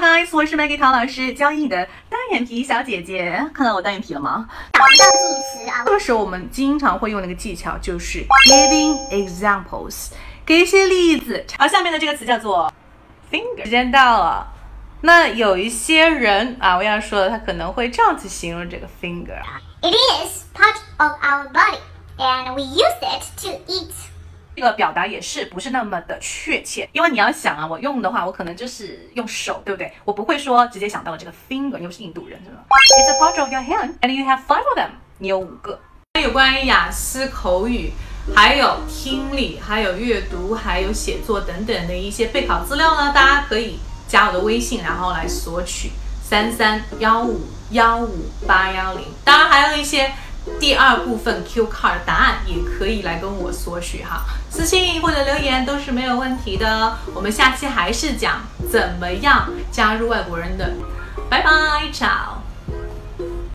Hello guys，我是 Maggie 陶老师，教英语的单眼皮小姐姐。看到我单眼皮了吗？找不到记词啊这。个时候我们经常会用的一个技巧就是 giving examples，给一些例子。好下面的这个词叫做 finger。时间到了，那有一些人啊，我要说的，他可能会这样子形容这个 finger。It is part of our body, and we use it to eat. 这个表达也是不是那么的确切，因为你要想啊，我用的话，我可能就是用手，对不对？我不会说直接想到了这个 finger，你又是印度人，是吧？It's a part of your hand, and you have five of them。你有五个。那有关于雅思口语，还有听力，还有阅读，还有写作等等的一些备考资料呢，大家可以加我的微信，然后来索取三三幺五幺五八幺零。当然还有一些第二部分 Q card 答案也可以来跟我索取哈，私信或者留言都是没有问题的。我们下期还是讲怎么样加入外国人的，拜拜，ciao。